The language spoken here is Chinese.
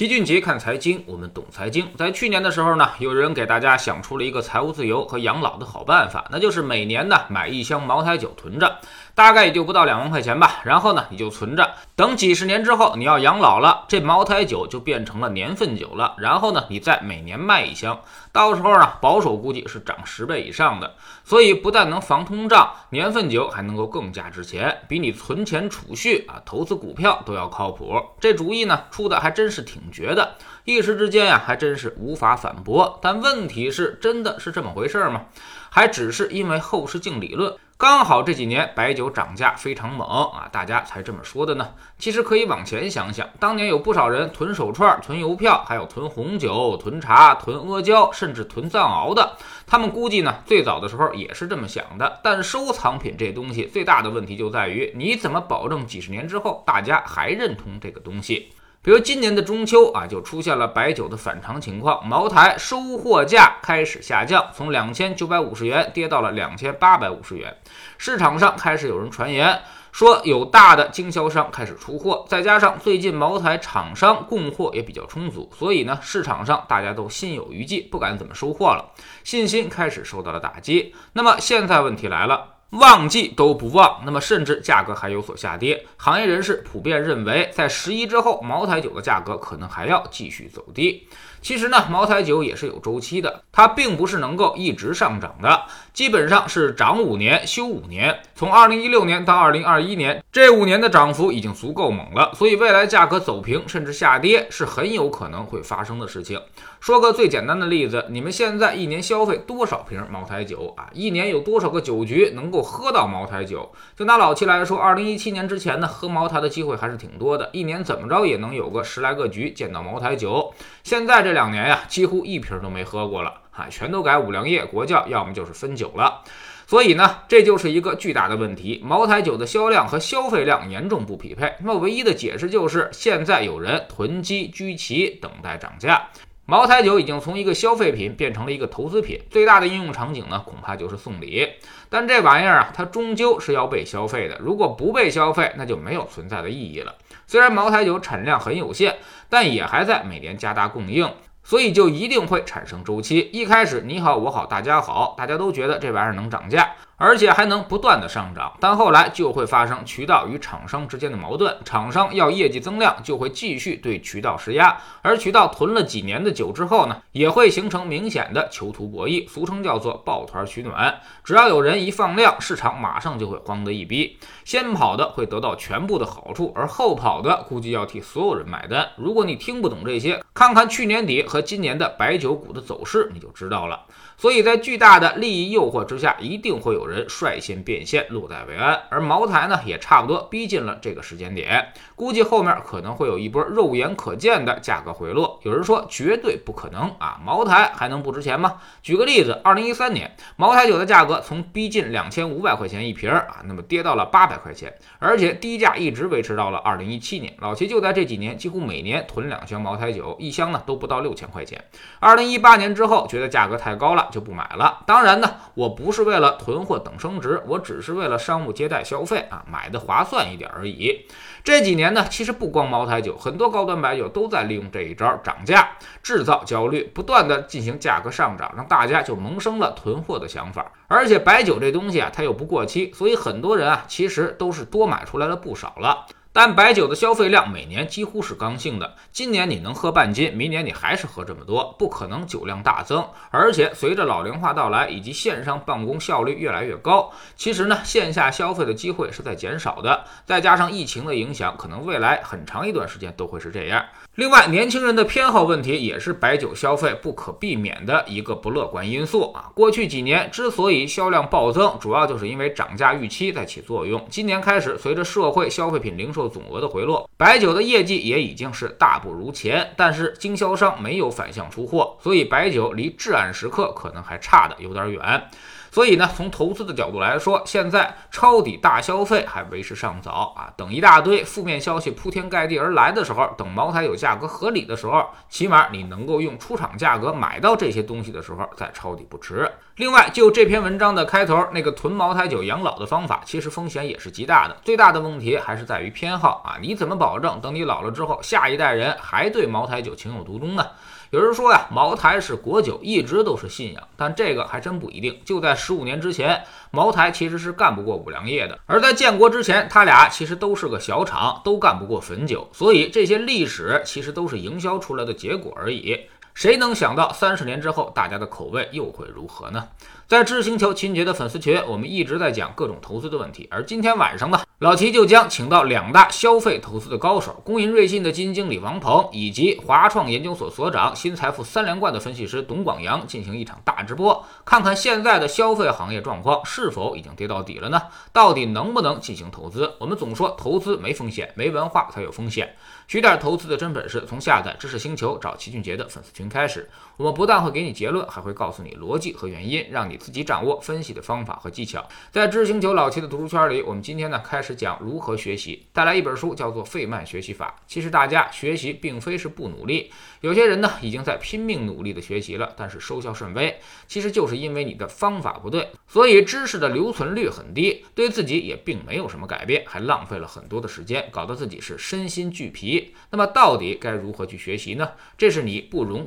齐俊杰看财经，我们懂财经。在去年的时候呢，有人给大家想出了一个财务自由和养老的好办法，那就是每年呢买一箱茅台酒囤着，大概也就不到两万块钱吧。然后呢你就存着，等几十年之后你要养老了，这茅台酒就变成了年份酒了。然后呢你再每年卖一箱，到时候呢保守估计是涨十倍以上的。所以不但能防通胀，年份酒还能够更加值钱，比你存钱储蓄啊投资股票都要靠谱。这主意呢出的还真是挺。绝的，一时之间呀，还真是无法反驳。但问题是，真的是这么回事吗？还只是因为后视镜理论，刚好这几年白酒涨价非常猛啊，大家才这么说的呢？其实可以往前想想，当年有不少人囤手串、囤邮票，还有囤红酒、囤茶、囤阿胶，甚至囤藏獒的。他们估计呢，最早的时候也是这么想的。但收藏品这东西最大的问题就在于，你怎么保证几十年之后大家还认同这个东西？比如今年的中秋啊，就出现了白酒的反常情况，茅台收货价开始下降，从两千九百五十元跌到了两千八百五十元。市场上开始有人传言说，有大的经销商开始出货，再加上最近茅台厂商供货也比较充足，所以呢，市场上大家都心有余悸，不敢怎么收货了，信心开始受到了打击。那么现在问题来了。旺季都不旺，那么甚至价格还有所下跌。行业人士普遍认为，在十一之后，茅台酒的价格可能还要继续走低。其实呢，茅台酒也是有周期的，它并不是能够一直上涨的，基本上是涨五年休五年。从二零一六年到二零二一年，这五年的涨幅已经足够猛了，所以未来价格走平甚至下跌是很有可能会发生的事情。说个最简单的例子，你们现在一年消费多少瓶茅台酒啊？一年有多少个酒局能够喝到茅台酒？就拿老七来说，二零一七年之前呢，喝茅台的机会还是挺多的，一年怎么着也能有个十来个局见到茅台酒。现在这。两年呀，几乎一瓶都没喝过了，啊，全都改五粮液、国窖，要么就是汾酒了。所以呢，这就是一个巨大的问题。茅台酒的销量和消费量严重不匹配。那么唯一的解释就是，现在有人囤积居奇，等待涨价。茅台酒已经从一个消费品变成了一个投资品，最大的应用场景呢，恐怕就是送礼。但这玩意儿啊，它终究是要被消费的。如果不被消费，那就没有存在的意义了。虽然茅台酒产量很有限，但也还在每年加大供应。所以就一定会产生周期。一开始你好我好大家好，大家都觉得这玩意儿能涨价。而且还能不断的上涨，但后来就会发生渠道与厂商之间的矛盾，厂商要业绩增量，就会继续对渠道施压，而渠道囤了几年的酒之后呢，也会形成明显的囚徒博弈，俗称叫做抱团取暖。只要有人一放量，市场马上就会慌得一逼，先跑的会得到全部的好处，而后跑的估计要替所有人买单。如果你听不懂这些，看看去年底和今年的白酒股的走势，你就知道了。所以在巨大的利益诱惑之下，一定会有人率先变现，落袋为安。而茅台呢，也差不多逼近了这个时间点，估计后面可能会有一波肉眼可见的价格回落。有人说绝对不可能啊，茅台还能不值钱吗？举个例子，二零一三年茅台酒的价格从逼近两千五百块钱一瓶啊，那么跌到了八百块钱，而且低价一直维持到了二零一七年。老齐就在这几年几乎每年囤两箱茅台酒，一箱呢都不到六千块钱。二零一八年之后，觉得价格太高了。就不买了。当然呢，我不是为了囤货等升值，我只是为了商务接待消费啊，买的划算一点而已。这几年呢，其实不光茅台酒，很多高端白酒都在利用这一招涨价，制造焦虑，不断的进行价格上涨，让大家就萌生了囤货的想法。而且白酒这东西啊，它又不过期，所以很多人啊，其实都是多买出来了不少了。但白酒的消费量每年几乎是刚性的，今年你能喝半斤，明年你还是喝这么多，不可能酒量大增。而且随着老龄化到来以及线上办公效率越来越高，其实呢线下消费的机会是在减少的。再加上疫情的影响，可能未来很长一段时间都会是这样。另外，年轻人的偏好问题也是白酒消费不可避免的一个不乐观因素啊。过去几年之所以销量暴增，主要就是因为涨价预期在起作用。今年开始，随着社会消费品零售总额的回落，白酒的业绩也已经是大不如前，但是经销商没有反向出货，所以白酒离至暗时刻可能还差的有点远。所以呢，从投资的角度来说，现在抄底大消费还为时尚早啊。等一大堆负面消息铺天盖地而来的时候，等茅台有价价格合理的时候，起码你能够用出厂价格买到这些东西的时候再抄底不迟。另外，就这篇文章的开头那个囤茅台酒养老的方法，其实风险也是极大的。最大的问题还是在于偏好啊！你怎么保证等你老了之后，下一代人还对茅台酒情有独钟呢？有人说呀，茅台是国酒，一直都是信仰，但这个还真不一定。就在十五年之前，茅台其实是干不过五粮液的；而在建国之前，他俩其实都是个小厂，都干不过汾酒。所以这些历史其其实都是营销出来的结果而已。谁能想到三十年之后，大家的口味又会如何呢？在知识星球秦杰的粉丝群，我们一直在讲各种投资的问题。而今天晚上呢，老齐就将请到两大消费投资的高手——工银瑞信的基金经理王鹏，以及华创研究所所长、新财富三连冠的分析师董广阳，进行一场大直播，看看现在的消费行业状况是否已经跌到底了呢？到底能不能进行投资？我们总说投资没风险，没文化才有风险。学点投资的真本事，从下载知识星球找齐俊杰的粉丝群开始。我们不但会给你结论，还会告诉你逻辑和原因，让你自己掌握分析的方法和技巧。在知识星球老七的读书圈里，我们今天呢开始讲如何学习，带来一本书叫做《费曼学习法》。其实大家学习并非是不努力，有些人呢已经在拼命努力的学习了，但是收效甚微。其实就是因为你的方法不对，所以知识的留存率很低，对自己也并没有什么改变，还浪费了很多的时间，搞得自己是身心俱疲。那么到底该如何去学习呢？这是你不容